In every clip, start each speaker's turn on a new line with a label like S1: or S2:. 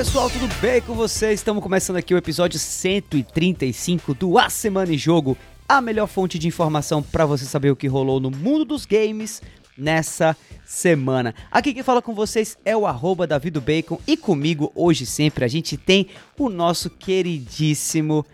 S1: pessoal, tudo bem com vocês? Estamos começando aqui o episódio 135 do A Semana em Jogo, a melhor fonte de informação para você saber o que rolou no mundo dos games nessa semana. Aqui quem fala com vocês é o arroba Bacon e comigo hoje sempre a gente tem o nosso queridíssimo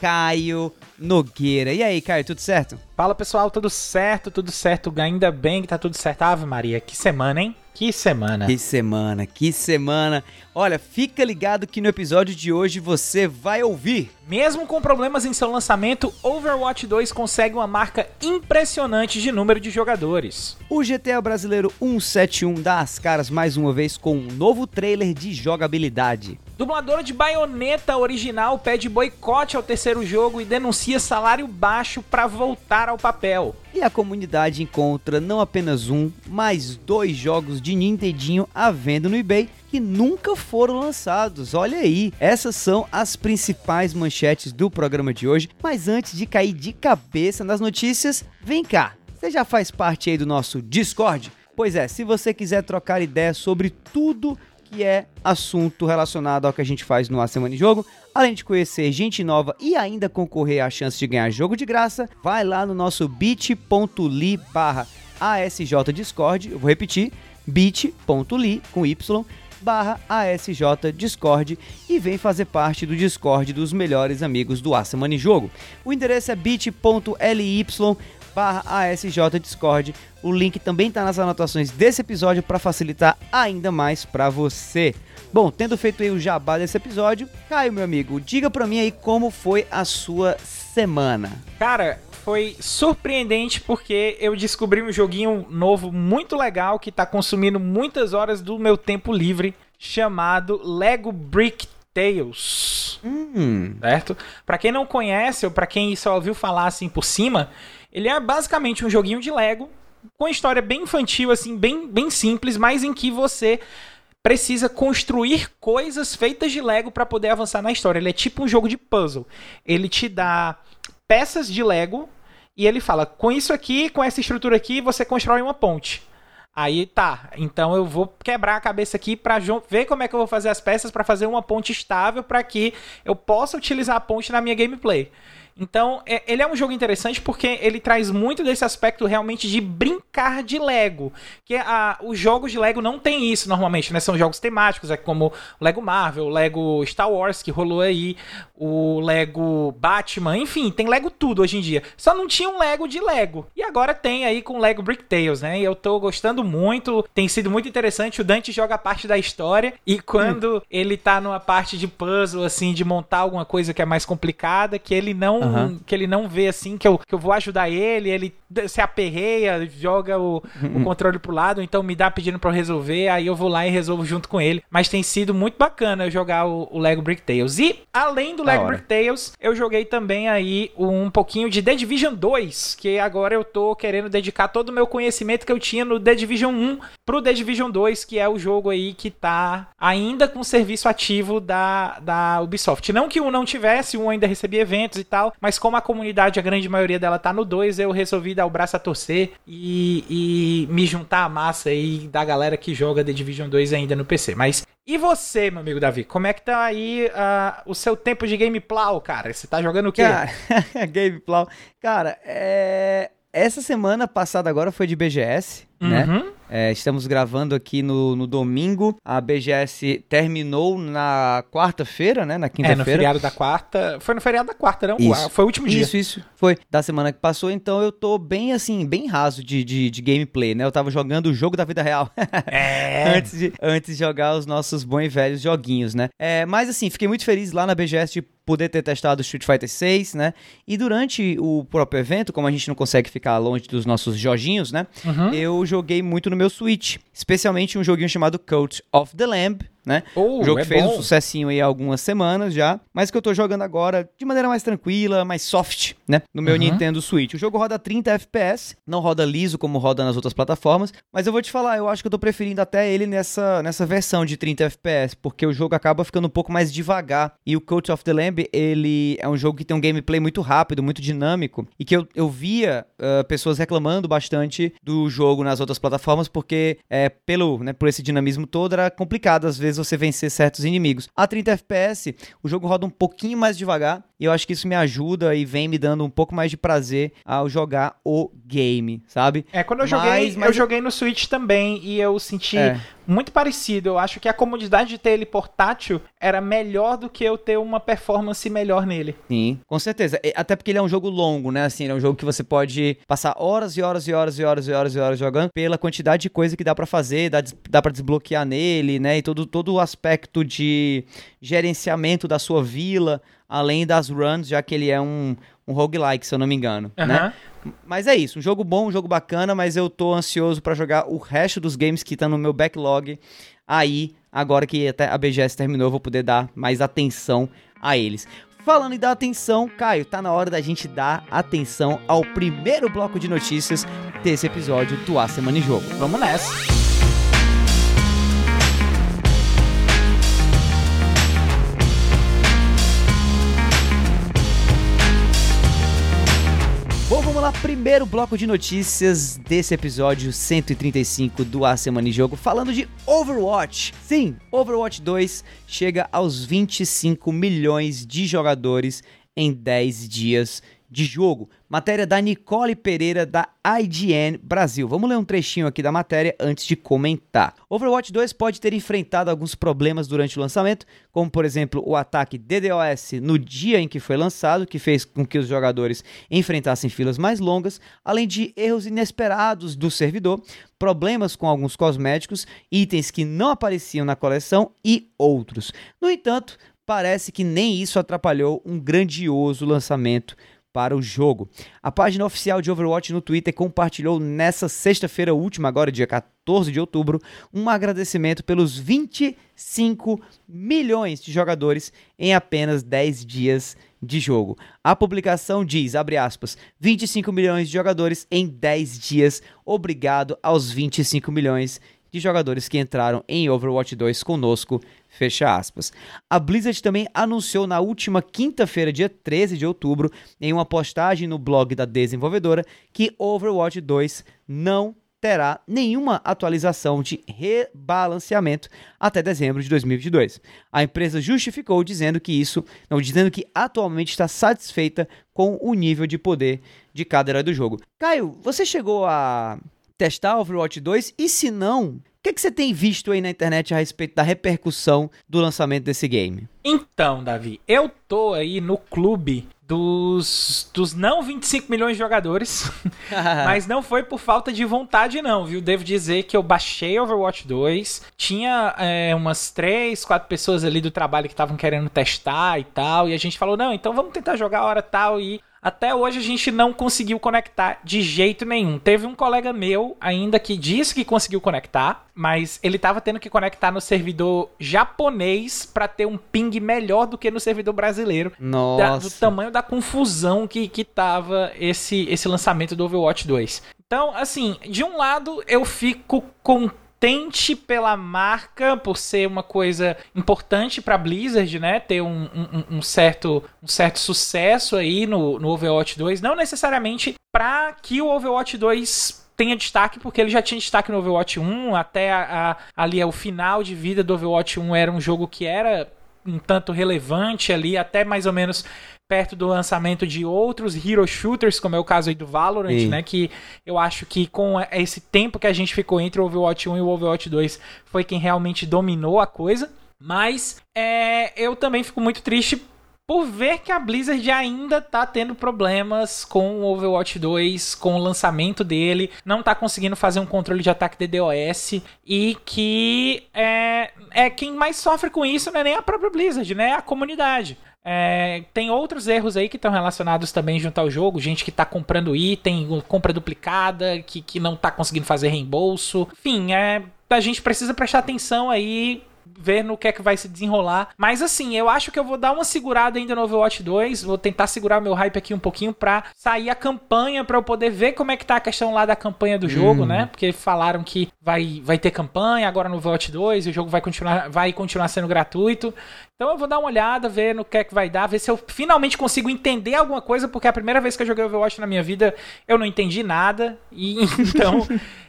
S1: Caio Nogueira. E aí, Caio, tudo certo?
S2: Fala pessoal, tudo certo, tudo certo, ainda bem que tá tudo certo. Ave Maria, que semana, hein? Que semana.
S1: Que semana, que semana. Olha, fica ligado que no episódio de hoje você vai ouvir.
S2: Mesmo com problemas em seu lançamento, Overwatch 2 consegue uma marca impressionante de número de jogadores.
S1: O GTA brasileiro 171 dá as caras mais uma vez com um novo trailer de jogabilidade.
S2: Dubladora de baioneta original pede boicote ao terceiro jogo e denuncia salário baixo para voltar ao papel.
S1: E a comunidade encontra não apenas um, mas dois jogos de Nintendinho à venda no eBay que nunca foram lançados. Olha aí, essas são as principais manchetes do programa de hoje. Mas antes de cair de cabeça nas notícias, vem cá. Você já faz parte aí do nosso Discord? Pois é, se você quiser trocar ideias sobre tudo que é assunto relacionado ao que a gente faz no A Semana em Jogo. Além de conhecer gente nova e ainda concorrer à chance de ganhar jogo de graça, vai lá no nosso bit.ly barra ASJ Discord. Eu vou repetir, bit.ly com Y barra ASJ Discord e vem fazer parte do Discord dos melhores amigos do A Semana em Jogo. O endereço é bit.ly barra ASJ Discord. O link também está nas anotações desse episódio para facilitar ainda mais para você. Bom, tendo feito aí o jabá desse episódio, Caio, meu amigo, diga para mim aí como foi a sua semana.
S2: Cara, foi surpreendente porque eu descobri um joguinho novo muito legal que está consumindo muitas horas do meu tempo livre, chamado Lego Brick Tales. Hum. Certo? Para quem não conhece ou para quem só ouviu falar assim por cima, ele é basicamente um joguinho de Lego com história bem infantil, assim, bem, bem simples, mas em que você precisa construir coisas feitas de Lego para poder avançar na história. Ele é tipo um jogo de puzzle. Ele te dá peças de Lego e ele fala: com isso aqui, com essa estrutura aqui, você constrói uma ponte. Aí tá, então eu vou quebrar a cabeça aqui para ver como é que eu vou fazer as peças para fazer uma ponte estável para que eu possa utilizar a ponte na minha gameplay. Então, é, ele é um jogo interessante porque ele traz muito desse aspecto realmente de brincar de Lego. Que a, os jogos de Lego não tem isso normalmente, né? São jogos temáticos, é como o Lego Marvel, o Lego Star Wars, que rolou aí, o Lego Batman, enfim, tem Lego tudo hoje em dia. Só não tinha um Lego de Lego. E agora tem aí com o Lego Brick Tales, né? E eu tô gostando muito, tem sido muito interessante. O Dante joga a parte da história e quando hum. ele tá numa parte de puzzle, assim, de montar alguma coisa que é mais complicada, que ele não uhum. que ele não vê assim, que eu, que eu vou ajudar ele, ele se aperreia, joga o, o controle pro lado, então me dá pedindo pra eu resolver, aí eu vou lá e resolvo junto com ele. Mas tem sido muito bacana jogar o, o Lego Brick Tales. E, além do Lego Brick Tales, eu joguei também aí um pouquinho de The Division 2, que agora eu tô querendo dedicar todo o meu conhecimento que eu tinha no The Division 1 pro The Division 2, que é o jogo aí que tá ainda com serviço ativo da, da Ubisoft. Não que o um não tivesse, um ainda recebia eventos e tal, mas como a comunidade, a grande maioria dela tá no 2, eu resolvi dar o braço a torcer e, e me juntar à massa aí da galera que joga The Division 2 ainda no PC. Mas e você, meu amigo Davi, como é que tá aí uh, o seu tempo de gameplay, cara? Você tá jogando o quê?
S1: Cara, gameplay. Cara, é... essa semana passada agora foi de BGS? Uhum. né? É, estamos gravando aqui no, no domingo. A BGS terminou na quarta-feira, né? Na quinta-feira. É, no
S2: feriado da quarta. Foi no feriado da quarta, não?
S1: Isso.
S2: Foi o último dia.
S1: Isso, isso. Foi da semana que passou. Então eu tô bem, assim, bem raso de, de, de gameplay, né? Eu tava jogando o jogo da vida real.
S2: É.
S1: antes, de, antes de jogar os nossos bons e velhos joguinhos, né? É, mas, assim, fiquei muito feliz lá na BGS de poder ter testado o Street Fighter 6, né? E durante o próprio evento, como a gente não consegue ficar longe dos nossos joginhos, né? Uhum. Eu joguei muito no meu Switch, especialmente um joguinho chamado Cult of the Lamb, né?
S2: Oh,
S1: o jogo
S2: é
S1: fez
S2: bom.
S1: um sucessinho aí há algumas semanas já, mas que eu tô jogando agora de maneira mais tranquila, mais soft, né? No meu uhum. Nintendo Switch. O jogo roda 30 FPS, não roda liso como roda nas outras plataformas, mas eu vou te falar, eu acho que eu tô preferindo até ele nessa, nessa versão de 30 FPS, porque o jogo acaba ficando um pouco mais devagar. E o Cult of the Lamb, ele é um jogo que tem um gameplay muito rápido, muito dinâmico, e que eu, eu via uh, pessoas reclamando bastante do jogo nas outras plataformas, porque é, pelo, né, por esse dinamismo todo era complicado às vezes você vencer certos inimigos. A 30 FPS, o jogo roda um pouquinho mais devagar, e eu acho que isso me ajuda e vem me dando um pouco mais de prazer ao jogar o game, sabe?
S2: É, quando eu joguei, mas, mas... eu joguei no Switch também e eu senti é. Muito parecido. Eu acho que a comodidade de ter ele portátil era melhor do que eu ter uma performance melhor nele.
S1: Sim, com certeza. Até porque ele é um jogo longo, né? Assim, é um jogo que você pode passar horas e horas e horas e horas e horas e horas jogando pela quantidade de coisa que dá para fazer, dá, dá para desbloquear nele, né? E todo, todo o aspecto de gerenciamento da sua vila, além das runs, já que ele é um, um roguelike, se eu não me engano, uhum. né? Mas é isso, um jogo bom, um jogo bacana, mas eu tô ansioso para jogar o resto dos games que estão tá no meu backlog. Aí, agora que até a BGS terminou, eu vou poder dar mais atenção a eles. Falando em dar atenção, Caio, tá na hora da gente dar atenção ao primeiro bloco de notícias desse episódio do A Semana em Jogo.
S2: Vamos nessa!
S1: Primeiro bloco de notícias desse episódio 135 do A Semana em Jogo, falando de Overwatch. Sim, Overwatch 2 chega aos 25 milhões de jogadores em 10 dias de jogo. Matéria da Nicole Pereira da IGN Brasil. Vamos ler um trechinho aqui da matéria antes de comentar. Overwatch 2 pode ter enfrentado alguns problemas durante o lançamento, como por exemplo o ataque DDoS no dia em que foi lançado, que fez com que os jogadores enfrentassem filas mais longas, além de erros inesperados do servidor, problemas com alguns cosméticos, itens que não apareciam na coleção e outros. No entanto, parece que nem isso atrapalhou um grandioso lançamento para o jogo. A página oficial de Overwatch no Twitter compartilhou nessa sexta-feira última, agora dia 14 de outubro, um agradecimento pelos 25 milhões de jogadores em apenas 10 dias de jogo. A publicação diz, abre aspas, 25 milhões de jogadores em 10 dias. Obrigado aos 25 milhões de jogadores que entraram em Overwatch 2 conosco Fecha aspas. A Blizzard também anunciou na última quinta-feira, dia 13 de outubro, em uma postagem no blog da desenvolvedora, que Overwatch 2 não terá nenhuma atualização de rebalanceamento até dezembro de 2022. A empresa justificou dizendo que isso, não dizendo que atualmente está satisfeita com o nível de poder de cada herói do jogo. Caio, você chegou a testar Overwatch 2 e se não, o que, que você tem visto aí na internet a respeito da repercussão do lançamento desse game?
S2: Então, Davi, eu tô aí no clube dos, dos não 25 milhões de jogadores, mas não foi por falta de vontade não, viu? Devo dizer que eu baixei Overwatch 2, tinha é, umas 3, 4 pessoas ali do trabalho que estavam querendo testar e tal, e a gente falou, não, então vamos tentar jogar a hora tal, e até hoje a gente não conseguiu conectar de jeito nenhum. Teve um colega meu ainda que disse que conseguiu conectar, mas ele estava tendo que conectar no servidor japonês para ter um ping melhor do que no servidor brasileiro.
S1: Nossa.
S2: Da, do tamanho da confusão que, que tava esse, esse lançamento do Overwatch 2. Então, assim, de um lado eu fico com contente pela marca, por ser uma coisa importante para Blizzard, né? Ter um, um, um, certo, um certo sucesso aí no, no Overwatch 2. Não necessariamente para que o Overwatch 2 tenha destaque, porque ele já tinha destaque no Overwatch 1, até a, a, ali o final de vida do Overwatch 1 era um jogo que era um tanto relevante ali, até mais ou menos perto do lançamento de outros hero shooters, como é o caso aí do Valorant, né? Que eu acho que com esse tempo que a gente ficou entre o Overwatch 1 e o Overwatch 2 foi quem realmente dominou a coisa. Mas é, eu também fico muito triste por ver que a Blizzard ainda tá tendo problemas com o Overwatch 2, com o lançamento dele, não tá conseguindo fazer um controle de ataque DDoS e que é, é quem mais sofre com isso não é nem a própria Blizzard, né? É a comunidade. É, tem outros erros aí que estão relacionados também junto ao jogo, gente que está comprando item, compra duplicada, que, que não está conseguindo fazer reembolso. Enfim, é, a gente precisa prestar atenção aí ver no que é que vai se desenrolar. Mas assim, eu acho que eu vou dar uma segurada ainda no Overwatch 2. Vou tentar segurar meu hype aqui um pouquinho pra sair a campanha, pra eu poder ver como é que tá a questão lá da campanha do jogo, hum. né? Porque falaram que vai, vai ter campanha agora no Overwatch 2 e o jogo vai continuar, vai continuar sendo gratuito. Então eu vou dar uma olhada, ver no que é que vai dar, ver se eu finalmente consigo entender alguma coisa, porque a primeira vez que eu joguei Overwatch na minha vida eu não entendi nada. E então.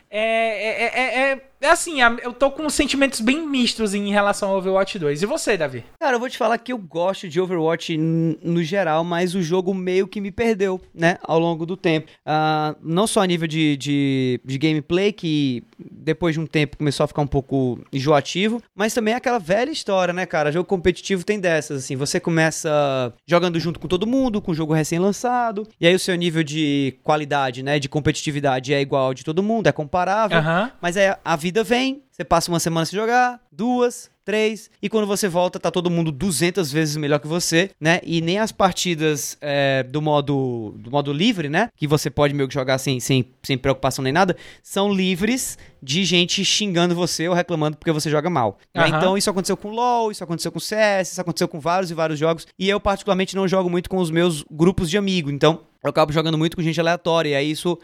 S2: É, é, é, é é assim, eu tô com sentimentos bem mistos em relação ao Overwatch 2. E você, Davi?
S1: Cara, eu vou te falar que eu gosto de Overwatch no geral, mas o jogo meio que me perdeu, né, ao longo do tempo. Uh, não só a nível de, de, de, gameplay, que depois de um tempo começou a ficar um pouco enjoativo, mas também aquela velha história, né, cara? Jogo competitivo tem dessas, assim. Você começa jogando junto com todo mundo, com o jogo recém-lançado, e aí o seu nível de qualidade, né, de competitividade é igual ao de todo mundo, é comparável,
S2: uhum.
S1: mas é a vida vem, você passa uma semana sem jogar, duas, três, e quando você volta, tá todo mundo 200 vezes melhor que você, né? E nem as partidas é, do modo do modo livre, né? Que você pode meio que jogar sem, sem, sem preocupação nem nada, são livres de gente xingando você ou reclamando porque você joga mal. Né? Uhum. Então isso aconteceu com LoL, isso aconteceu com CS, isso aconteceu com vários e vários jogos, e eu particularmente não jogo muito com os meus grupos de amigo, então eu acabo jogando muito com gente aleatória, e aí isso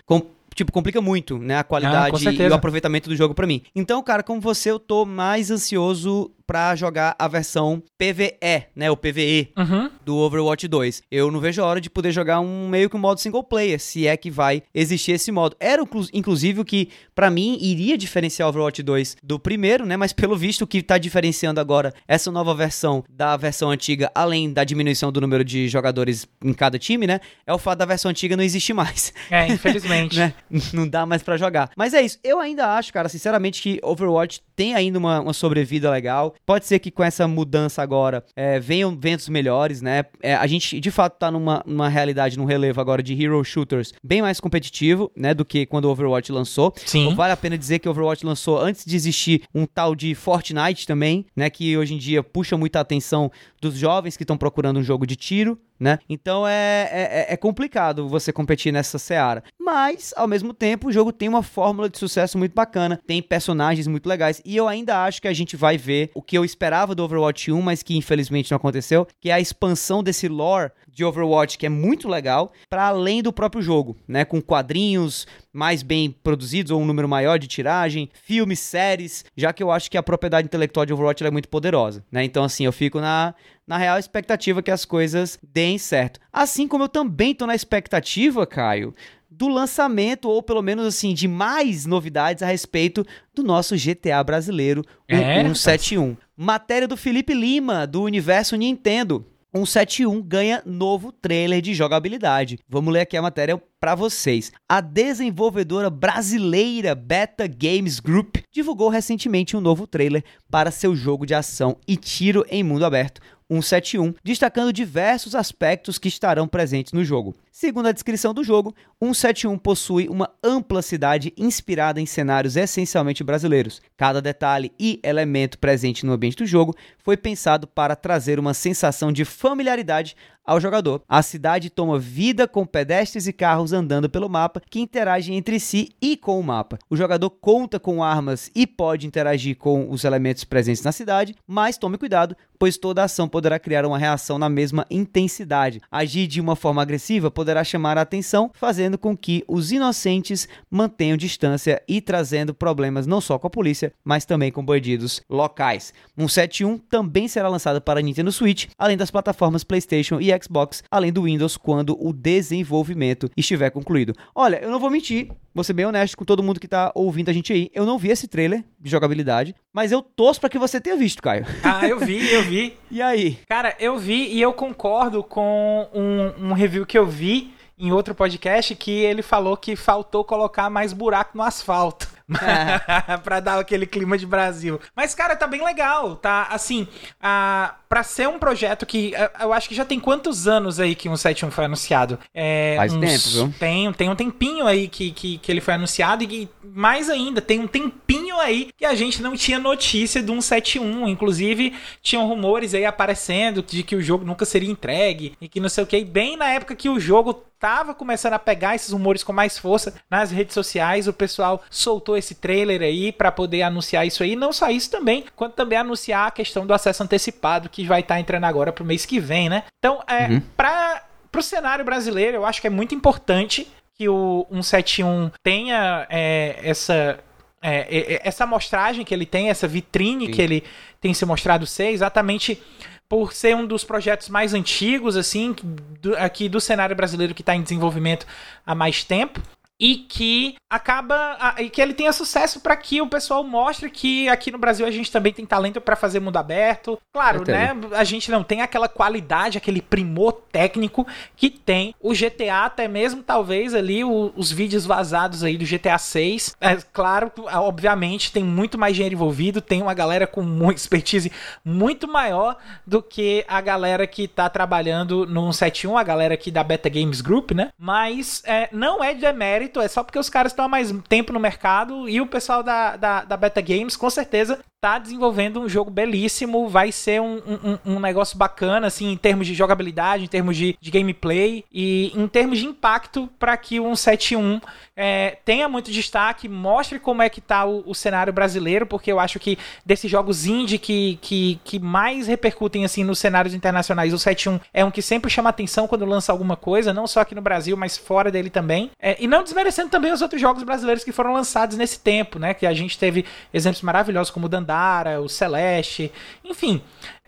S1: tipo, complica muito, né, a qualidade ah, e o aproveitamento do jogo para mim. Então, cara, como você, eu tô mais ansioso para jogar a versão PVE, né, o PVE
S2: uhum.
S1: do Overwatch 2. Eu não vejo a hora de poder jogar um meio que um modo single player, se é que vai existir esse modo. Era inclusive o que para mim iria diferenciar o Overwatch 2 do primeiro, né, mas pelo visto o que tá diferenciando agora essa nova versão da versão antiga, além da diminuição do número de jogadores em cada time, né, é o fato da versão antiga não existir mais.
S2: É, infelizmente.
S1: né? Não dá mais para jogar. Mas é isso. Eu ainda acho, cara, sinceramente que Overwatch tem ainda uma, uma sobrevida legal. Pode ser que com essa mudança agora é, venham ventos melhores, né? É, a gente de fato tá numa, numa realidade, num relevo agora de hero shooters bem mais competitivo, né? Do que quando o Overwatch lançou.
S2: Sim.
S1: Então, vale a pena dizer que o Overwatch lançou antes de existir um tal de Fortnite também, né? Que hoje em dia puxa muita atenção dos jovens que estão procurando um jogo de tiro, né? Então é, é, é, complicado você competir nessa seara. Mas, ao mesmo tempo, o jogo tem uma fórmula de sucesso muito bacana, tem personagens muito legais, e eu ainda acho que a gente vai ver o que eu esperava do Overwatch 1, mas que infelizmente não aconteceu, que é a expansão desse lore de Overwatch que é muito legal, para além do próprio jogo, né? Com quadrinhos mais bem produzidos ou um número maior de tiragem, filmes, séries, já que eu acho que a propriedade intelectual de Overwatch é muito poderosa, né? Então assim, eu fico na na real expectativa que as coisas deem certo. Assim como eu também tô na expectativa, Caio, do lançamento, ou pelo menos assim, de mais novidades a respeito do nosso GTA brasileiro, o é? 171. Matéria do Felipe Lima, do Universo Nintendo. 171 ganha novo trailer de jogabilidade. Vamos ler aqui a matéria para vocês. A desenvolvedora brasileira Beta Games Group divulgou recentemente um novo trailer para seu jogo de ação e tiro em mundo aberto, 171, destacando diversos aspectos que estarão presentes no jogo. Segundo a descrição do jogo, 171 possui uma ampla cidade inspirada em cenários essencialmente brasileiros. Cada detalhe e elemento presente no ambiente do jogo foi pensado para trazer uma sensação de familiaridade ao jogador. A cidade toma vida com pedestres e carros andando pelo mapa que interagem entre si e com o mapa. O jogador conta com armas e pode interagir com os elementos presentes na cidade, mas tome cuidado, pois toda ação poderá criar uma reação na mesma intensidade. Agir de uma forma agressiva poderá chamar a atenção, fazendo com que os inocentes mantenham distância e trazendo problemas não só com a polícia, mas também com bandidos locais. 171 também será lançado para Nintendo Switch, além das plataformas PlayStation e Xbox, além do Windows quando o desenvolvimento estiver concluído. Olha, eu não vou mentir, vou ser bem honesto com todo mundo que tá ouvindo a gente aí. Eu não vi esse trailer de jogabilidade, mas eu torço para que você tenha visto, Caio.
S2: Ah, eu vi, eu vi.
S1: e aí?
S2: Cara, eu vi e eu concordo com um, um review que eu vi em outro podcast que ele falou que faltou colocar mais buraco no asfalto. Pra dar aquele clima de Brasil. Mas, cara, tá bem legal, tá? Assim, a, pra ser um projeto que. Eu acho que já tem quantos anos aí que o 171 foi anunciado?
S1: É, Faz uns, tempo, viu?
S2: Tem, tem um tempinho aí que, que, que ele foi anunciado e mais ainda, tem um tempinho aí que a gente não tinha notícia do 171. Inclusive, tinham rumores aí aparecendo de que o jogo nunca seria entregue e que não sei o que. bem na época que o jogo tava começando a pegar esses rumores com mais força nas redes sociais, o pessoal soltou esse trailer aí para poder anunciar isso aí. Não só isso também, quanto também anunciar a questão do acesso antecipado que vai estar tá entrando agora pro mês que vem, né? Então, é, uhum. para pro cenário brasileiro, eu acho que é muito importante que o 171 tenha é, essa é, essa amostragem que ele tem, essa vitrine Sim. que ele tem se mostrado ser, exatamente por ser um dos projetos mais antigos, assim, do, aqui do cenário brasileiro que está em desenvolvimento há mais tempo e que acaba e que ele tenha sucesso para que o pessoal mostre que aqui no Brasil a gente também tem talento para fazer mundo aberto. Claro, né? A gente não tem aquela qualidade, aquele primor técnico que tem o GTA, até mesmo talvez ali o, os vídeos vazados aí do GTA 6. É claro, obviamente tem muito mais dinheiro envolvido, tem uma galera com uma expertise muito maior do que a galera que tá trabalhando no 171, a galera aqui da Beta Games Group, né? Mas é, não é de demérito mérito, é só porque os caras estão há mais tempo no mercado e o pessoal da, da, da Beta Games com certeza tá desenvolvendo um jogo belíssimo, vai ser um, um, um, negócio bacana, assim, em termos de jogabilidade, em termos de, de gameplay e em termos de impacto para que o 171 é, tenha muito destaque, mostre como é que tá o, o, cenário brasileiro, porque eu acho que desses jogos indie que, que, que mais repercutem, assim, nos cenários internacionais, o 71 é um que sempre chama atenção quando lança alguma coisa, não só aqui no Brasil, mas fora dele também. É, e não desmerecendo também os outros jogos brasileiros que foram lançados nesse tempo, né, que a gente teve exemplos maravilhosos como o Dandara, Dandara, o Celeste, enfim.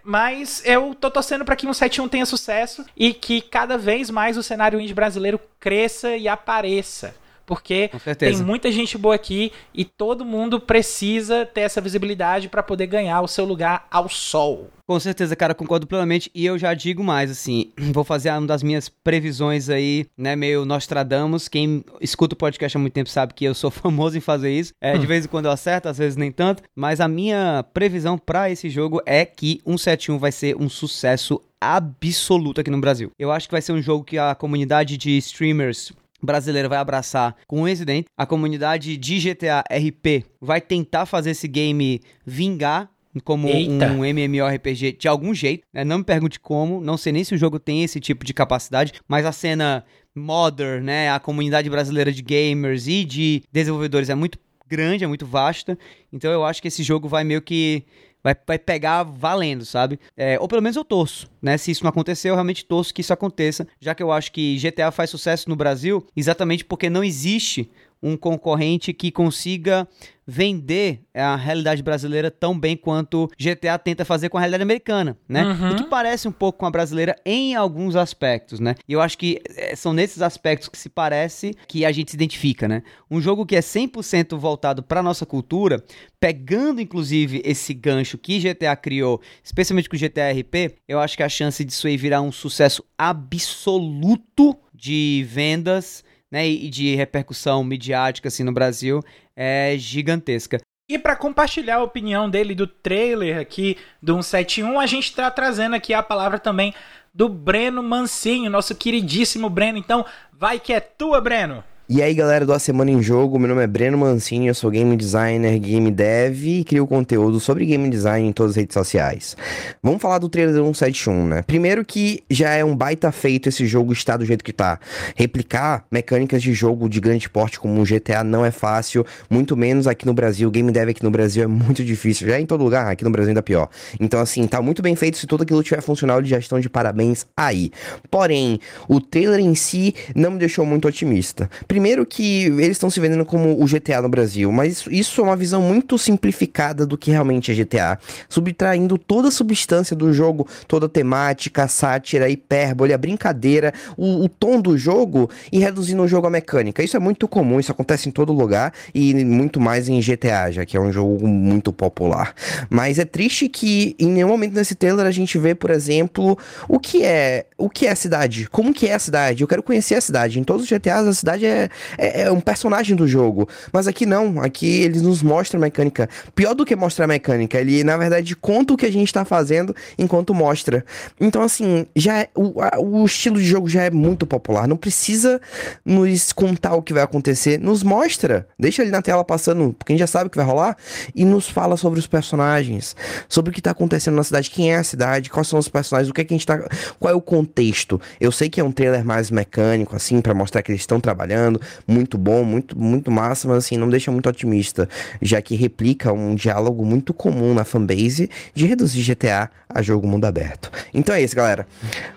S2: Mas eu tô torcendo para que um 7.1 tenha sucesso e que cada vez mais o cenário indie brasileiro cresça e apareça porque tem muita gente boa aqui e todo mundo precisa ter essa visibilidade para poder ganhar o seu lugar ao sol.
S1: Com certeza, cara, concordo plenamente. E eu já digo mais, assim, vou fazer uma das minhas previsões aí, né, meio Nostradamus. Quem escuta o podcast há muito tempo sabe que eu sou famoso em fazer isso. É, de hum. vez em quando eu acerto, às vezes nem tanto. Mas a minha previsão para esse jogo é que 171 vai ser um sucesso absoluto aqui no Brasil. Eu acho que vai ser um jogo que a comunidade de streamers brasileira vai abraçar com o Resident. A comunidade de GTA RP vai tentar fazer esse game vingar como Eita. um MMORPG de algum jeito. Né? Não me pergunte como, não sei nem se o jogo tem esse tipo de capacidade, mas a cena modern, né, a comunidade brasileira de gamers e de desenvolvedores é muito grande, é muito vasta. Então eu acho que esse jogo vai meio que vai, vai pegar valendo, sabe? É, ou pelo menos eu torço, né? Se isso não acontecer, eu realmente torço que isso aconteça, já que eu acho que GTA faz sucesso no Brasil exatamente porque não existe um concorrente que consiga vender a realidade brasileira tão bem quanto GTA tenta fazer com a realidade americana, né? Uhum. E que parece um pouco com a brasileira em alguns aspectos, né? E eu acho que eh, são nesses aspectos que se parece que a gente se identifica, né? Um jogo que é 100% voltado para nossa cultura, pegando inclusive esse gancho que GTA criou, especialmente com o GTA RP, eu acho que a chance disso aí virar um sucesso absoluto de vendas né, e de repercussão midiática assim no Brasil é gigantesca.
S2: E para compartilhar a opinião dele do trailer aqui do 171, a gente está trazendo aqui a palavra também do Breno Mancinho, nosso queridíssimo Breno. Então, vai que é tua, Breno!
S3: E aí galera do A Semana em Jogo, meu nome é Breno Mancini, eu sou game designer, game dev e crio conteúdo sobre game design em todas as redes sociais. Vamos falar do trailer 171, né? Primeiro que já é um baita feito esse jogo estar do jeito que tá. Replicar mecânicas de jogo de grande porte como um GTA não é fácil, muito menos aqui no Brasil. Game dev aqui no Brasil é muito difícil, já é em todo lugar, aqui no Brasil ainda pior. Então assim, tá muito bem feito, se tudo aquilo tiver funcional, eles já estão de parabéns aí. Porém, o trailer em si não me deixou muito otimista. Primeiro que eles estão se vendendo como o GTA no Brasil, mas isso é uma visão muito simplificada do que realmente é GTA, subtraindo toda a substância do jogo, toda a temática, a sátira, a hipérbole, a brincadeira, o, o tom do jogo e reduzindo o jogo à mecânica. Isso é muito comum, isso acontece em todo lugar e muito mais em GTA, já que é um jogo muito popular. Mas é triste que em nenhum momento nesse trailer a gente vê, por exemplo, o que é, o que é a cidade, como que é a cidade. Eu quero conhecer a cidade. Em todos os GTAs a cidade é é, é, um personagem do jogo. Mas aqui não, aqui eles nos mostram a mecânica. Pior do que mostrar a mecânica, ele na verdade conta o que a gente tá fazendo enquanto mostra. Então, assim, já é, o, a, o estilo de jogo já é muito popular. Não precisa nos contar o que vai acontecer. Nos mostra. Deixa ele na tela passando, gente já sabe o que vai rolar. E nos fala sobre os personagens, sobre o que tá acontecendo na cidade, quem é a cidade, quais são os personagens, o que é que a gente tá. Qual é o contexto. Eu sei que é um trailer mais mecânico, assim, para mostrar que eles estão trabalhando muito bom, muito, muito massa, mas assim, não deixa muito otimista, já que replica um diálogo muito comum na fanbase de reduzir GTA a jogo mundo aberto. Então é isso, galera.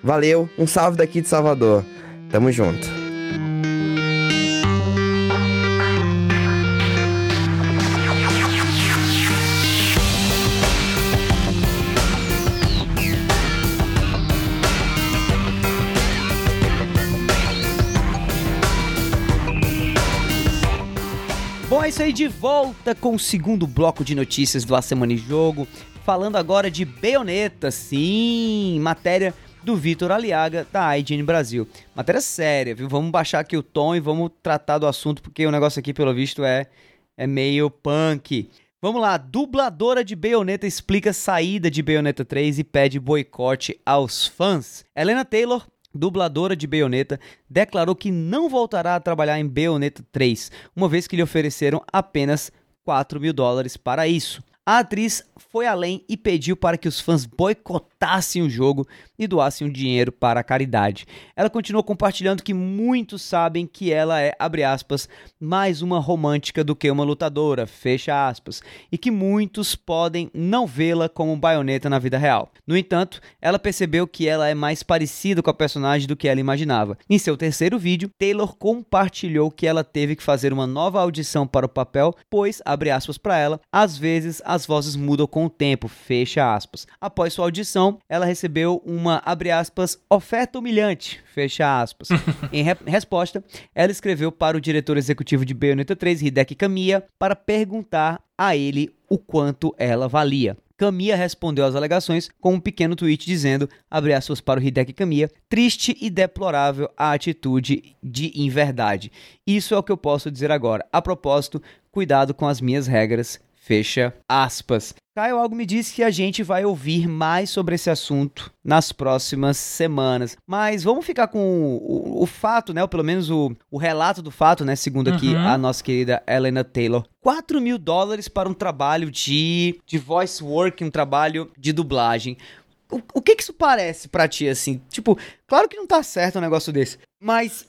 S3: Valeu, um salve daqui de Salvador. Tamo junto.
S1: Aí, de volta com o segundo bloco de notícias do A Semana em Jogo. Falando agora de Bayonetta, sim, matéria do Vitor Aliaga, da IGN Brasil. Matéria séria, viu? Vamos baixar aqui o tom e vamos tratar do assunto, porque o negócio aqui, pelo visto, é, é meio punk. Vamos lá, dubladora de Bayonetta explica saída de Bayonetta 3 e pede boicote aos fãs. Helena Taylor, dubladora de Bayonetta, declarou que não voltará a trabalhar em Bayonetta 3, uma vez que lhe ofereceram apenas 4 mil dólares para isso. A atriz foi além e pediu para que os fãs boicotassem o jogo e doassem o dinheiro para a caridade. Ela continuou compartilhando que muitos sabem que ela é, abre aspas, mais uma romântica do que uma lutadora, fecha aspas, e que muitos podem não vê-la como baioneta na vida real. No entanto, ela percebeu que ela é mais parecida com a personagem do que ela imaginava. Em seu terceiro vídeo, Taylor compartilhou que ela teve que fazer uma nova audição para o papel, pois, abre aspas para ela, às vezes as vozes mudam com o tempo, fecha aspas. Após sua audição, ela recebeu uma, abre aspas, oferta humilhante, fecha aspas. em re resposta, ela escreveu para o diretor executivo de Bayonetta 3, Hideki Kamiya, para perguntar a ele o quanto ela valia. Kamiya respondeu às alegações com um pequeno tweet dizendo, abre aspas para o Hideki Kamiya, triste e deplorável a atitude de inverdade. Isso é o que eu posso dizer agora. A propósito, cuidado com as minhas regras, Fecha aspas. Caio algo me disse que a gente vai ouvir mais sobre esse assunto nas próximas semanas. Mas vamos ficar com o, o, o fato, né? Ou pelo menos o, o, relato do fato, né? Segundo aqui uhum. a nossa querida Helena Taylor. 4 mil dólares para um trabalho de, de voice work, um trabalho de dublagem. O, o que que isso parece para ti, assim? Tipo, claro que não tá certo um negócio desse. Mas,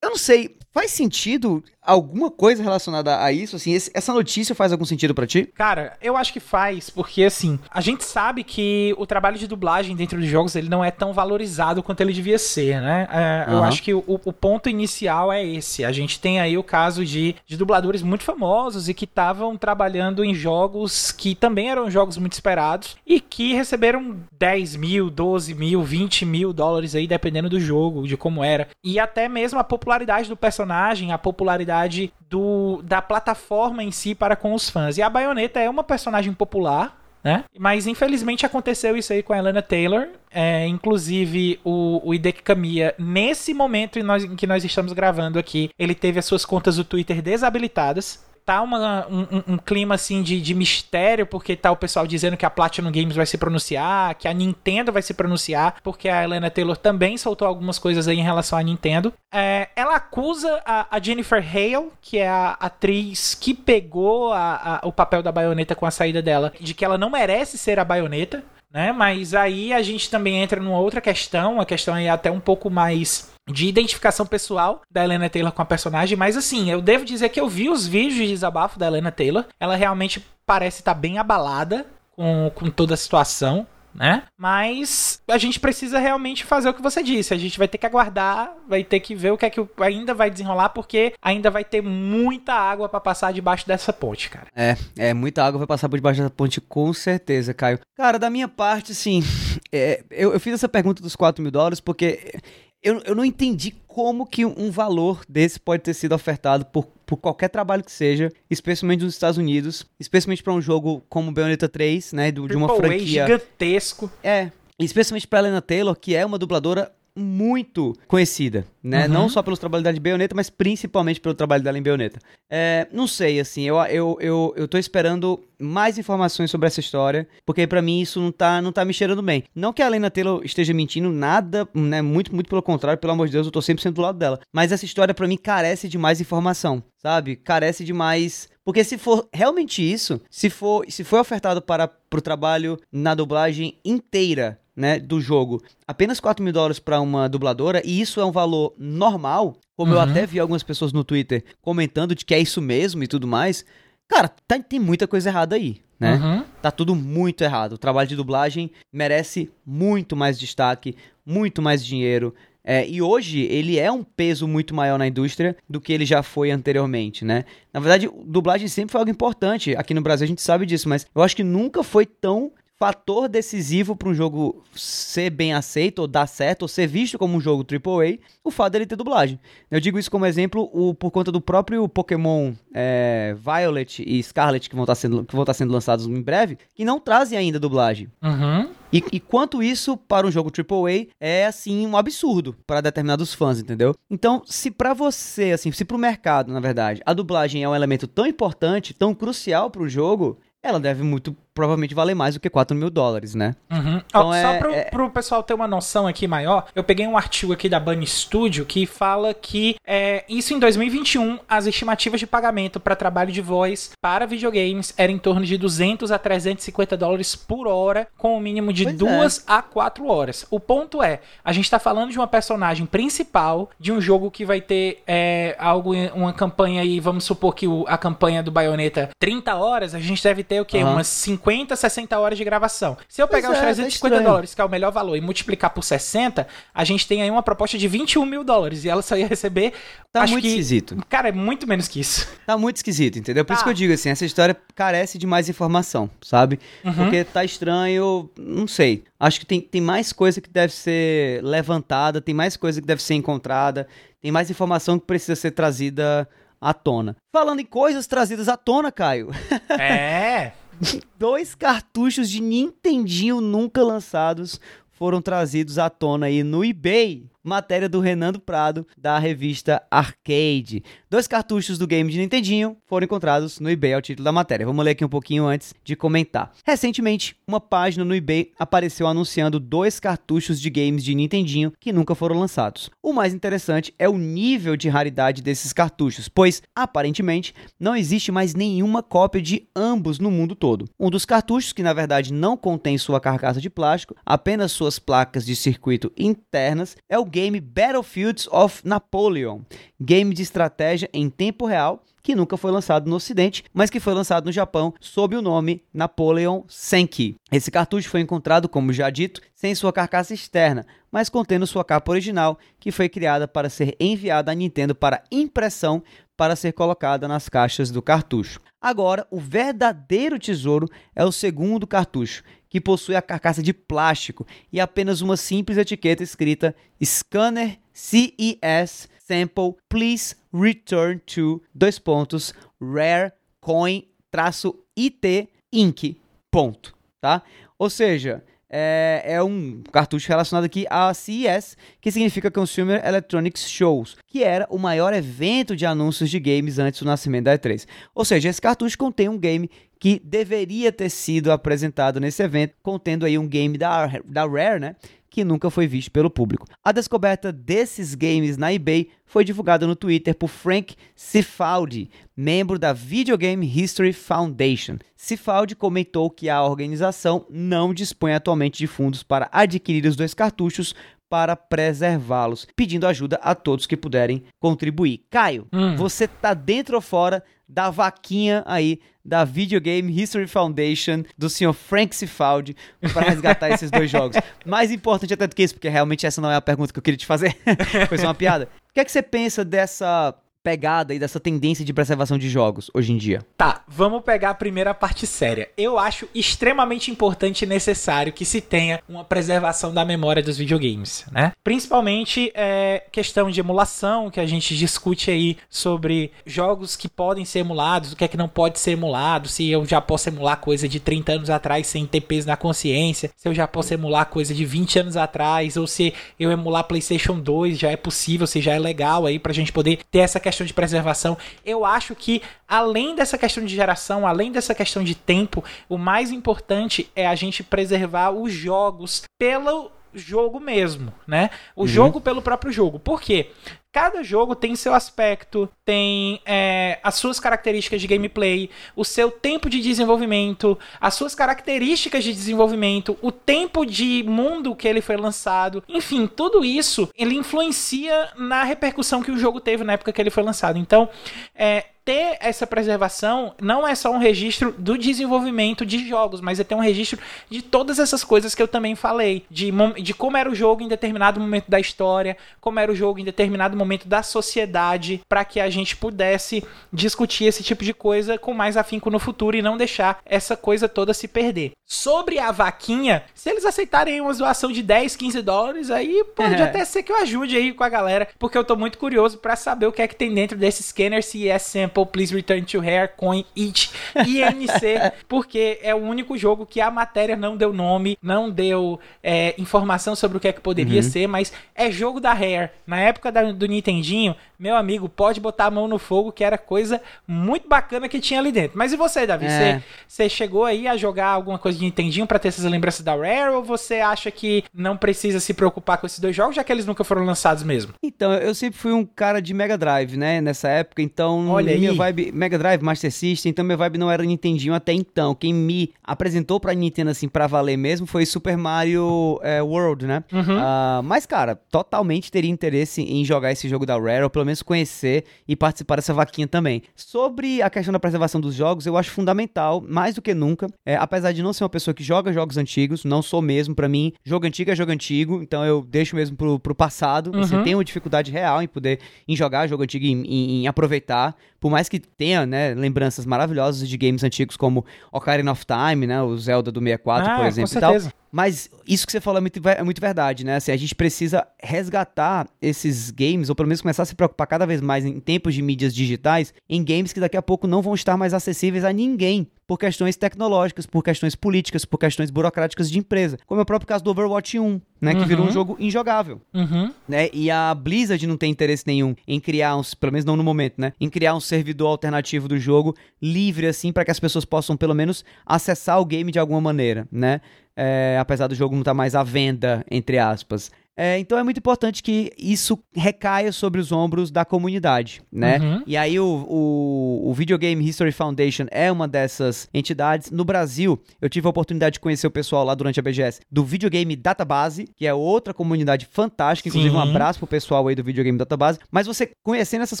S1: eu não sei, Faz sentido alguma coisa relacionada a isso? Assim, esse, essa notícia faz algum sentido para ti?
S2: Cara, eu acho que faz, porque assim, a gente sabe que o trabalho de dublagem dentro dos jogos ele não é tão valorizado quanto ele devia ser, né? É, uhum. Eu acho que o, o, ponto inicial é esse. A gente tem aí o caso de, de dubladores muito famosos e que estavam trabalhando em jogos que também eram jogos muito esperados e que receberam 10 mil, 12 mil, 20 mil dólares aí, dependendo do jogo, de como era. E até mesmo a popularidade do personagem personagem, a popularidade do, da plataforma em si para com os fãs. E a Bayonetta é uma personagem popular, né? Mas infelizmente aconteceu isso aí com a Helena Taylor. É, inclusive o, o Hideki Kamiya, nesse momento em, nós, em que nós estamos gravando aqui, ele teve as suas contas do Twitter desabilitadas tá uma, um, um, clima assim de, de mistério, porque tá o pessoal dizendo que a Platinum Games vai se pronunciar, que a Nintendo vai se pronunciar, porque a Helena Taylor também soltou algumas coisas aí em relação à Nintendo. É, ela acusa a, a, Jennifer Hale, que é a atriz que pegou a, a, o papel da baioneta com a saída dela, de que ela não merece ser a baioneta. Né? Mas aí a gente também entra numa outra questão, uma questão aí até um pouco mais de identificação pessoal da Helena Taylor com a personagem, mas assim, eu devo dizer que eu vi os vídeos de desabafo da Helena Taylor, ela realmente parece estar bem abalada com, com toda a situação, né? Mas a gente precisa realmente fazer o que você disse. A gente vai ter que aguardar, vai ter que ver o que é que ainda vai desenrolar, porque ainda vai ter muita água para passar debaixo dessa ponte, cara.
S1: É, é, muita água vai passar por debaixo dessa ponte, com certeza, Caio. Cara, da minha parte, assim, é, eu, eu fiz essa pergunta dos 4 mil dólares porque eu, eu não entendi como que um valor desse pode ter sido ofertado por, por qualquer trabalho que seja, especialmente nos Estados Unidos, especialmente para um jogo como Bayonetta 3, né, de, de uma franquia
S2: gigantesco.
S1: É, especialmente para Helena Taylor, que é uma dubladora muito conhecida, né? Uhum. Não só pelos trabalhos dela de Bayonetta, mas principalmente pelo trabalho dela em Bayonetta. É, não sei, assim, eu, eu, eu, eu tô esperando mais informações sobre essa história, porque para mim isso não tá, não tá me cheirando bem. Não que a Helena Taylor esteja mentindo, nada, né? Muito, muito pelo contrário, pelo amor de Deus, eu tô 100% do lado dela. Mas essa história para mim carece de mais informação, sabe? Carece de mais porque se for realmente isso, se for, se for ofertado para pro trabalho na dublagem inteira né, do jogo apenas 4 mil dólares para uma dubladora, e isso é um valor normal, como uhum. eu até vi algumas pessoas no Twitter comentando de que é isso mesmo e tudo mais, cara, tá, tem muita coisa errada aí, né? Uhum. Tá tudo muito errado. O trabalho de dublagem merece muito mais destaque, muito mais dinheiro. É, e hoje ele é um peso muito maior na indústria do que ele já foi anteriormente, né? Na verdade, dublagem sempre foi algo importante. Aqui no Brasil a gente sabe disso, mas eu acho que nunca foi tão fator decisivo para um jogo ser bem aceito, ou dar certo, ou ser visto como um jogo AAA, o fato dele ter dublagem. Eu digo isso como exemplo o, por conta do próprio Pokémon é, Violet e Scarlet, que vão estar tá sendo, que vão estar tá sendo lançados em breve, que não trazem ainda dublagem.
S2: Uhum.
S1: E, e, quanto isso para um jogo AAA é assim um absurdo para determinados fãs, entendeu? Então, se para você, assim, se para o mercado, na verdade, a dublagem é um elemento tão importante, tão crucial para o jogo, ela deve muito provavelmente valer mais do que 4 mil dólares, né?
S2: Uhum. Então oh, é, só pro, é... pro pessoal ter uma noção aqui maior, eu peguei um artigo aqui da Bunny Studio que fala que é, isso em 2021, as estimativas de pagamento para trabalho de voz para videogames eram em torno de 200 a 350 dólares por hora, com o um mínimo de pois 2 é. a 4 horas. O ponto é, a gente tá falando de uma personagem principal de um jogo que vai ter é, algo, uma campanha aí, vamos supor que o, a campanha do Bayonetta 30 horas, a gente deve ter o quê? Uhum. Umas 50 50, 60 horas de gravação. Se eu pegar pois os é, 350 tá dólares, que é o melhor valor, e multiplicar por 60, a gente tem aí uma proposta de 21 mil dólares. E ela só ia receber.
S1: Tá muito
S2: que,
S1: esquisito.
S2: Cara, é muito menos que isso.
S1: Tá muito esquisito, entendeu? Por tá. isso que eu digo assim: essa história carece de mais informação, sabe? Uhum. Porque tá estranho, não sei. Acho que tem, tem mais coisa que deve ser levantada, tem mais coisa que deve ser encontrada, tem mais informação que precisa ser trazida à tona. Falando em coisas trazidas à tona, Caio.
S2: É.
S1: dois cartuchos de Nintendinho nunca lançados foram trazidos à tona aí no eBay matéria do Renando Prado, da revista Arcade. Dois cartuchos do game de Nintendinho foram encontrados no eBay, ao título da matéria. Vamos ler aqui um pouquinho antes de comentar. Recentemente, uma página no eBay apareceu anunciando dois cartuchos de games de Nintendinho que nunca foram lançados. O mais interessante é o nível de raridade desses cartuchos, pois, aparentemente, não existe mais nenhuma cópia de ambos no mundo todo. Um dos cartuchos, que na verdade não contém sua carcaça de plástico, apenas suas placas de circuito internas, é o game Battlefields of Napoleon, game de estratégia em tempo real que nunca foi lançado no Ocidente, mas que foi lançado no Japão sob o nome Napoleon Senki. Esse cartucho foi encontrado, como já dito, sem sua carcaça externa, mas contendo sua capa original, que foi criada para ser enviada à Nintendo para impressão para ser colocada nas caixas do cartucho. Agora, o verdadeiro tesouro é o segundo cartucho, que possui a carcaça de plástico e apenas uma simples etiqueta escrita Scanner CES Sample Please Return to dois pontos Rare Coin traço IT Inc. Ponto, tá? Ou seja, é, é, um cartucho relacionado aqui à CES, que significa Consumer Electronics Shows, que era o maior evento de anúncios de games antes do nascimento da E3. Ou seja, esse cartucho contém um game que deveria ter sido apresentado nesse evento, contendo aí um game da, da Rare, né? Que nunca foi visto pelo público. A descoberta desses games na eBay foi divulgada no Twitter por Frank Cifaldi, membro da Video Game History Foundation. Cifaldi comentou que a organização não dispõe atualmente de fundos para adquirir os dois cartuchos para preservá-los, pedindo ajuda a todos que puderem contribuir. Caio, hum. você tá dentro ou fora da vaquinha aí da Videogame History Foundation do senhor Frank Cifaldi para resgatar esses dois jogos. Mais importante até do que isso, porque realmente essa não é a pergunta que eu queria te fazer. Foi só uma piada. O que é que você pensa dessa pegada e dessa tendência de preservação de jogos hoje em dia?
S2: Tá, vamos pegar a primeira parte séria. Eu acho extremamente importante e necessário que se tenha uma preservação da memória dos videogames, né? Principalmente é, questão de emulação, que a gente discute aí sobre jogos que podem ser emulados, o que é que não pode ser emulado, se eu já posso emular coisa de 30 anos atrás sem ter peso na consciência, se eu já posso emular coisa de 20 anos atrás, ou se eu emular PlayStation 2 já é possível, se já é legal aí pra gente poder ter essa questão questão de preservação. Eu acho que, além dessa questão de geração, além dessa questão de tempo, o mais importante é a gente preservar os jogos pelo jogo mesmo, né? O uhum. jogo pelo próprio jogo. Por quê? Cada jogo tem seu aspecto, tem é, as suas características de gameplay, o seu tempo de desenvolvimento, as suas características de desenvolvimento, o tempo de mundo que ele foi lançado, enfim, tudo isso ele influencia na repercussão que o jogo teve na época que ele foi lançado. Então, é, ter essa preservação não é só um registro do desenvolvimento de jogos, mas é ter um registro de todas essas coisas que eu também falei, de, de como era o jogo em determinado momento da história, como era o jogo em determinado momento da sociedade para que a gente pudesse discutir esse tipo de coisa com mais afinco no futuro e não deixar essa coisa toda se perder. Sobre a vaquinha, se eles aceitarem uma doação de 10, 15 dólares, aí pode é. até ser que eu ajude aí com a galera, porque eu tô muito curioso para saber o que é que tem dentro desse scanner CS sample, please return to hair, coin, it, INC, porque é o único jogo que a matéria não deu nome, não deu é, informação sobre o que é que poderia uhum. ser, mas é jogo da Rare. Na época da, do Nintendinho, meu amigo, pode botar a mão no fogo, que era coisa muito bacana que tinha ali dentro. Mas e você, Davi? É. Você chegou aí a jogar alguma coisa de Nintendinho pra ter essas lembranças da Rare, ou você acha que não precisa se preocupar com esses dois jogos, já que eles nunca foram lançados mesmo?
S1: Então, eu sempre fui um cara de Mega Drive, né, nessa época, então Olha minha aí. vibe, Mega Drive, Master System, então minha vibe não era Nintendinho até então. Quem me apresentou pra Nintendo, assim, pra valer mesmo, foi Super Mario é, World, né? Uhum. Uh, mas, cara, totalmente teria interesse em jogar esse jogo da Rare, ou pelo menos conhecer e participar dessa vaquinha também. Sobre a questão da preservação dos jogos, eu acho fundamental, mais do que nunca, é, apesar de não ser uma pessoa que joga jogos antigos, não sou mesmo, para mim, jogo antigo é jogo antigo, então eu deixo mesmo pro, pro passado, uhum. você tem uma dificuldade real em poder em jogar jogo antigo, em, em, em aproveitar, por mais que tenha, né, lembranças maravilhosas de games antigos como Ocarina of Time, né, o Zelda do 64, ah, por exemplo com certeza. e tal. Mas isso que você falou é muito, é muito verdade, né? Assim, a gente precisa resgatar esses games, ou pelo menos começar a se preocupar cada vez mais em tempos de mídias digitais, em games que daqui a pouco não vão estar mais acessíveis a ninguém por questões tecnológicas, por questões políticas, por questões burocráticas de empresa. Como é o próprio caso do Overwatch 1, né? Uhum. Que virou um uhum. jogo injogável. Uhum. Né? E a Blizzard não tem interesse nenhum em criar um, pelo menos não no momento, né? Em criar um servidor alternativo do jogo livre, assim, para que as pessoas possam, pelo menos, acessar o game de alguma maneira, né? é, apesar do jogo não estar tá mais à venda, entre aspas. É, então é muito importante que isso recaia sobre os ombros da comunidade, né? Uhum. E aí o, o, o, Videogame History Foundation é uma dessas entidades. No Brasil, eu tive a oportunidade de conhecer o pessoal lá durante a BGS do Videogame Database, que é outra comunidade fantástica. Inclusive, Sim. um abraço pro pessoal aí do Videogame Database. Mas você conhecendo essas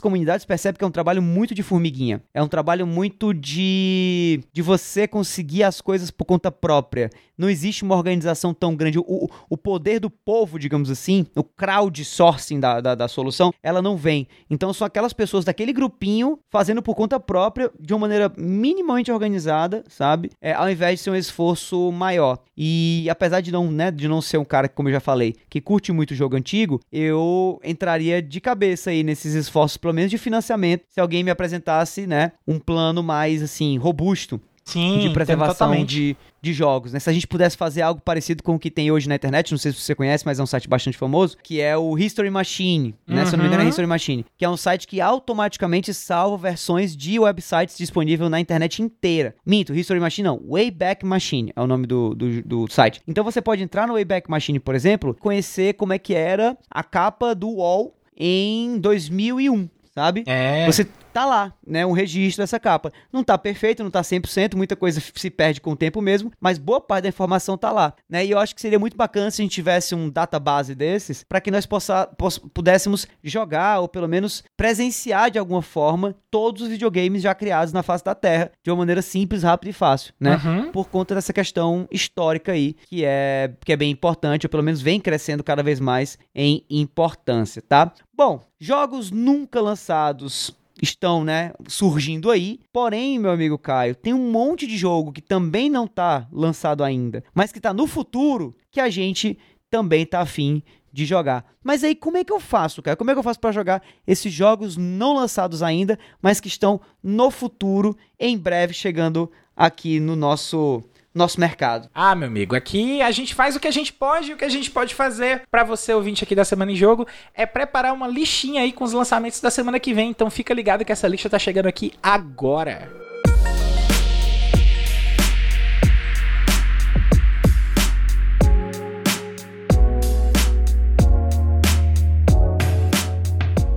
S1: comunidades, percebe que é um trabalho muito de formiguinha. É um trabalho muito de, de você conseguir as coisas por conta própria. Não existe uma organização tão grande. O, o poder do povo, digamos digamos assim, o crowdsourcing da, da, da, solução, ela não vem. Então são aquelas pessoas daquele grupinho fazendo por conta própria, de uma maneira minimamente organizada, sabe? É, ao invés de ser um esforço maior. E apesar de não, né, de não ser um cara, como eu já falei, que curte muito jogo antigo, eu entraria de cabeça aí nesses esforços, pelo menos de financiamento, se alguém me apresentasse, né, um plano mais, assim, robusto Sim, de preservação de, de jogos, né? Se a gente pudesse fazer algo parecido com o que tem hoje na internet, não sei se você conhece, mas é um site bastante famoso, que é o History Machine, né? Uhum. Se eu não me engano é uhum. History Machine, que é um site que automaticamente salva versões de websites disponíveis na internet inteira. Minto, History Machine não, Wayback Machine é o nome do, do, do site. Então você pode entrar no Wayback Machine, por exemplo, conhecer como é que era a capa do UOL em 2001 sabe? É. Você tá lá, né, um registro dessa capa. Não tá perfeito, não tá 100%, muita coisa se perde com o tempo mesmo, mas boa parte da informação tá lá, né? E eu acho que seria muito bacana se a gente tivesse um database desses para que nós possa, poss, pudéssemos jogar ou pelo menos presenciar de alguma forma todos os videogames já criados na face da Terra de uma maneira simples, rápida e fácil, né? Uhum. Por conta dessa questão histórica aí, que é que é bem importante, ou pelo menos vem crescendo cada vez mais em importância, tá? Bom, jogos nunca lançados estão, né, surgindo aí. Porém, meu amigo Caio, tem um monte de jogo que também não está lançado ainda, mas que está no futuro que a gente também tá afim de jogar. Mas aí como é que eu faço, cara? Como é que eu faço para jogar esses jogos não lançados ainda, mas que estão no futuro, em breve chegando aqui no nosso nosso mercado.
S2: Ah, meu amigo, aqui a gente faz o que a gente pode e o que a gente pode fazer para você ouvinte aqui da Semana em Jogo é preparar uma listinha aí com os lançamentos da semana que vem. Então fica ligado que essa lista tá chegando aqui agora.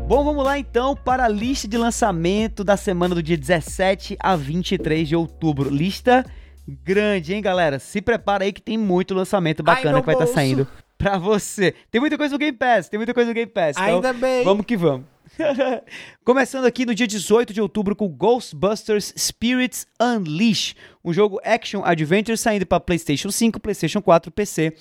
S1: Bom, vamos lá então para a lista de lançamento da semana do dia 17 a 23 de outubro. Lista grande, hein, galera? Se prepara aí que tem muito lançamento bacana Ai, que vai estar tá saindo pra você. Tem muita coisa no Game Pass, tem muita coisa no Game Pass. Então,
S2: Ainda bem.
S1: Vamos que vamos. Começando aqui no dia 18 de outubro com Ghostbusters Spirits Unleash, um jogo action adventure saindo para PlayStation 5, PlayStation 4, PC,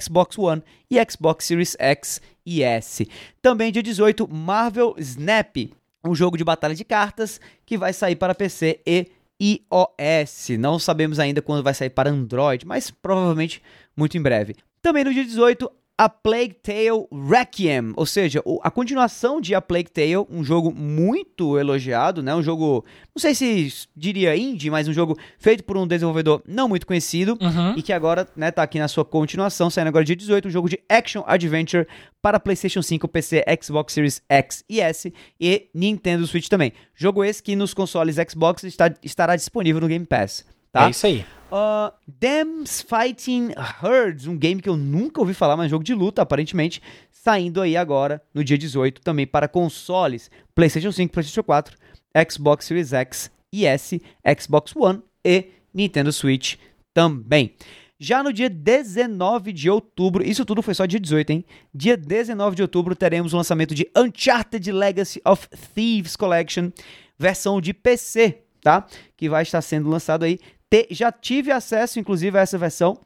S1: Xbox One e Xbox Series X e S. Também dia 18, Marvel Snap, um jogo de batalha de cartas que vai sair para PC e iOS. Não sabemos ainda quando vai sair para Android, mas provavelmente muito em breve. Também no dia 18, a Plague Tale Requiem, ou seja, a continuação de A Plague Tale, um jogo muito elogiado, né? Um jogo, não sei se diria indie, mas um jogo feito por um desenvolvedor não muito conhecido
S2: Uhum.
S1: e que agora, né, tá aqui na sua continuação, saindo agora dia 18, um jogo de action adventure para PlayStation 5, PC, Xbox Series X e S e Nintendo Switch também. Jogo esse que nos consoles Xbox está, estará disponível no Game Pass, tá?
S2: É isso aí.
S1: Uh, Dam's Fighting Herds, um game que eu nunca ouvi falar, mas um jogo de luta, aparentemente, saindo aí agora no dia 18 também para consoles PlayStation 5, PlayStation 4, Xbox Series X e S, Xbox One e Nintendo Switch também. Já no dia 19 de outubro, isso tudo foi só dia 18, hein? Dia 19 de outubro teremos o lançamento de Uncharted Legacy of Thieves Collection, versão de PC, tá? Que vai estar sendo lançado aí. Te- já tive acesso, inclusive, a essa versão.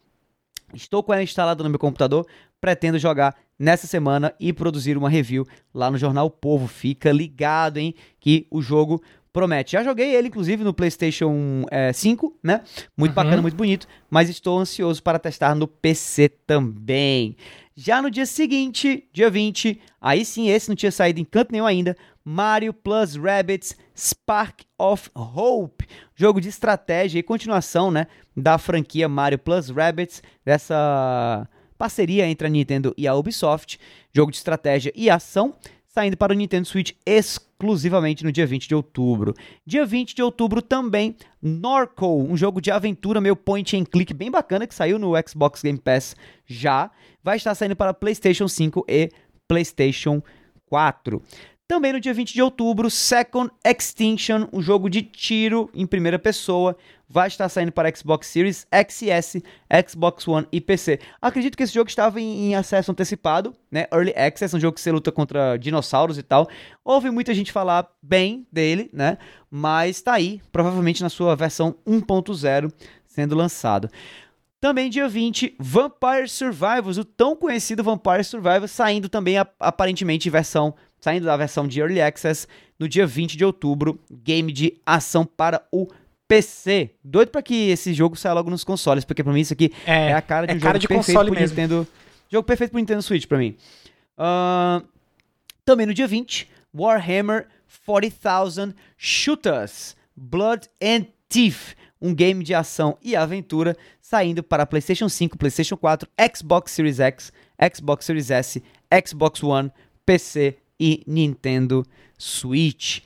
S1: Estou com ela instalada no meu computador. Pretendo jogar nessa semana e produzir uma review lá no Jornal o Povo. Fica ligado, hein? Que o jogo promete. Já joguei ele, inclusive, no PlayStation eh, 5, né? Muito
S2: Uhum.
S1: bacana, muito bonito. Mas estou ansioso para testar no PC também. Já no dia seguinte, dia 20, aí sim, esse não tinha saído em canto nenhum ainda. Mario Plus Rabbids Spark of Hope, jogo de estratégia e continuação, né, da franquia Mario Plus Rabbids, dessa parceria entre a Nintendo e a Ubisoft, jogo de estratégia e ação, saindo para o Nintendo Switch exclusivamente no dia 20 de outubro. Dia 20 de outubro também, Norco, um jogo de aventura meio point and click bem bacana que saiu no Xbox Game Pass já, vai estar saindo para PlayStation 5 e PlayStation 4. Também no dia 20 de outubro, Second Extinction, um jogo de tiro em primeira pessoa, vai estar saindo para Xbox Series X e S, Xbox One e PC. Acredito que esse jogo estava em, em acesso antecipado, né? Early Access, um jogo que você luta contra dinossauros e tal. Ouvi muita gente falar bem dele, né? Mas tá aí, provavelmente na sua versão 1.0 sendo lançado. Também dia 20, Vampire Survivors, o tão conhecido Vampire Survivors, saindo também ap- aparentemente versão, saindo da versão de Early Access no dia 20 de outubro, game de ação para o PC. Doido pra que esse jogo saia logo nos consoles, porque pra mim isso aqui é,
S2: É,
S1: a cara de
S2: é
S1: um
S2: cara
S1: jogo
S2: de
S1: perfeito
S2: console
S1: pro
S2: mesmo.
S1: Nintendo. Jogo perfeito pro Nintendo Switch pra mim. Ahn, também no dia 20, Warhammer 40,000 Shooters Blood and Teeth, um game de ação e aventura saindo para PlayStation 5, PlayStation 4, Xbox Series X, Xbox Series S, Xbox One, PC e Nintendo Switch.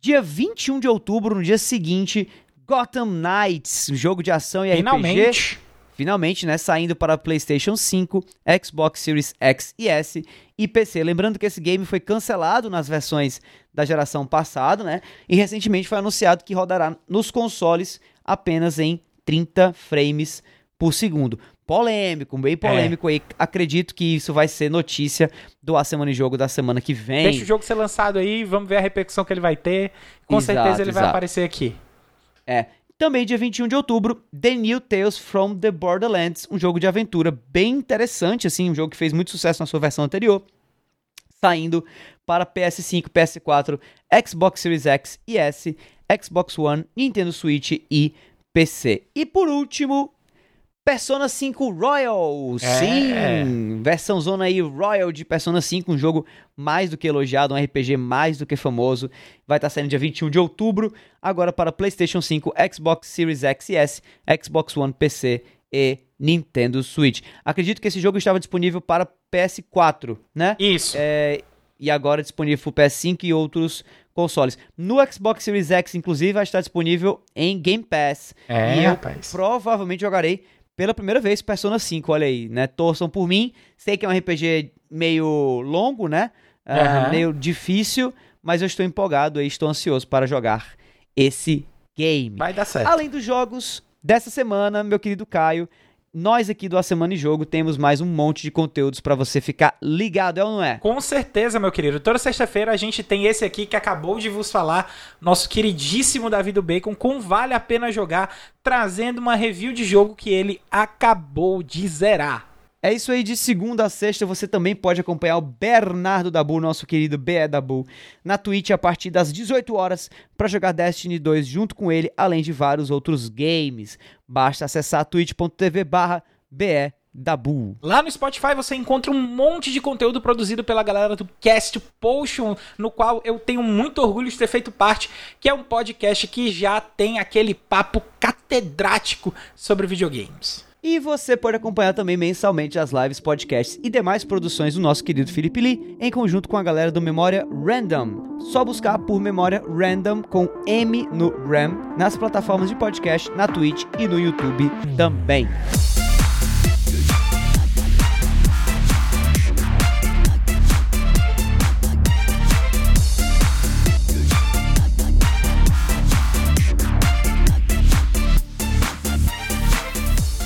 S1: Dia 21 de outubro, no dia seguinte, Gotham Knights, um jogo de ação e RPG.
S2: Finalmente.
S1: Finalmente, né, saindo para PlayStation 5, Xbox Series X e S e PC. Lembrando que esse game foi cancelado nas versões da geração passada, né? E recentemente foi anunciado que rodará nos consoles apenas em 30 frames por segundo. Polêmico, bem polêmico aí. Acredito que isso vai ser notícia do A Semana em Jogo da semana que vem.
S2: Deixa o jogo ser lançado aí, vamos ver a repercussão que ele vai ter. Com
S1: Exato,
S2: certeza ele vai
S1: exato.
S2: aparecer aqui.
S1: É. Também dia 21 de outubro, The New Tales from the Borderlands, um jogo de aventura bem interessante, assim, um jogo que fez muito sucesso na sua versão anterior, saindo para PS5, PS4, Xbox Series X e S, Xbox One, Nintendo Switch e PC. E por último, Persona 5 Royal.
S2: É.
S1: Sim, versão zona aí Royal de Persona 5, um jogo mais do que elogiado, um RPG mais do que famoso. Vai estar saindo dia 21 de outubro, agora para PlayStation 5, Xbox Series X e S, Xbox One, PC e Nintendo Switch. Acredito que esse jogo estava disponível para PS4, né?
S2: Isso.
S1: É, e agora disponível para PS5 e outros consoles. No Xbox Series X, inclusive, vai estar disponível em Game Pass.
S2: É,
S1: e eu
S2: rapaz.
S1: provavelmente jogarei pela primeira vez Persona 5, olha aí, né? Torçam por mim. Sei que é um RPG meio longo, né?
S2: Aham.
S1: meio difícil, mas eu estou empolgado e estou ansioso para jogar esse game.
S2: Vai dar certo.
S1: Além dos jogos dessa semana, meu querido Caio, nós aqui do A Semana em Jogo temos mais um monte de conteúdos para você ficar ligado, é ou não é?
S2: Com certeza, meu querido. Toda sexta-feira a gente tem esse aqui que acabou de vos falar, nosso queridíssimo Davi do Bacon, com Vale a Pena Jogar, trazendo uma review de jogo que ele acabou de zerar.
S1: É isso aí, de segunda a sexta você também pode acompanhar o Bernardo Dabu, nosso querido BE Dabu, na Twitch a partir das 18 horas para jogar Destiny 2 junto com ele, além de vários outros games. Basta acessar twitch.tv barra BE Dabu.
S2: Lá no Spotify você encontra um monte de conteúdo produzido pela galera do Cast Potion, no qual eu tenho muito orgulho de ter feito parte, que é um podcast que já tem aquele papo catedrático sobre videogames.
S1: E você pode acompanhar também mensalmente as lives, podcasts e demais produções do nosso querido Felipe Lee, em conjunto com a galera do Memória Random. Só buscar por Memória Random com M no RAM nas plataformas de podcast, na Twitch e no YouTube também.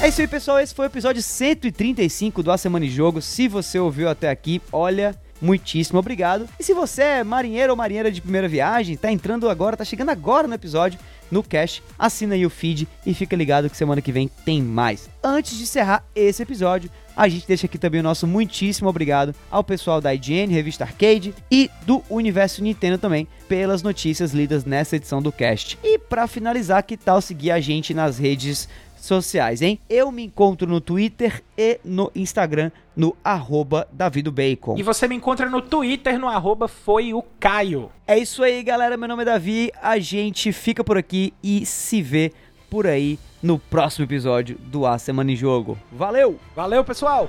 S1: É isso aí, pessoal. Esse foi o episódio 135 do A Semana em Jogo. Se você ouviu até aqui, olha, muitíssimo obrigado. E se você é marinheiro ou marinheira de primeira viagem, tá entrando agora, tá chegando agora no episódio, no Cash, assina aí o feed e fica ligado que semana que vem tem mais. Antes de encerrar esse episódio, a gente deixa aqui também o nosso muitíssimo obrigado ao pessoal da IGN, Revista Arcade e do Universo Nintendo também pelas notícias lidas nessa edição do cast. E para finalizar, que tal seguir a gente nas redes sociais, hein? Eu me encontro no Twitter e no Instagram no arroba davidobacon.
S2: E você me encontra no Twitter no arroba foi o Caio.
S1: É isso aí, galera. Meu nome é Davi. A gente fica por aqui e se vê por aí no próximo episódio do A Semana em Jogo. Valeu!
S2: Valeu, pessoal!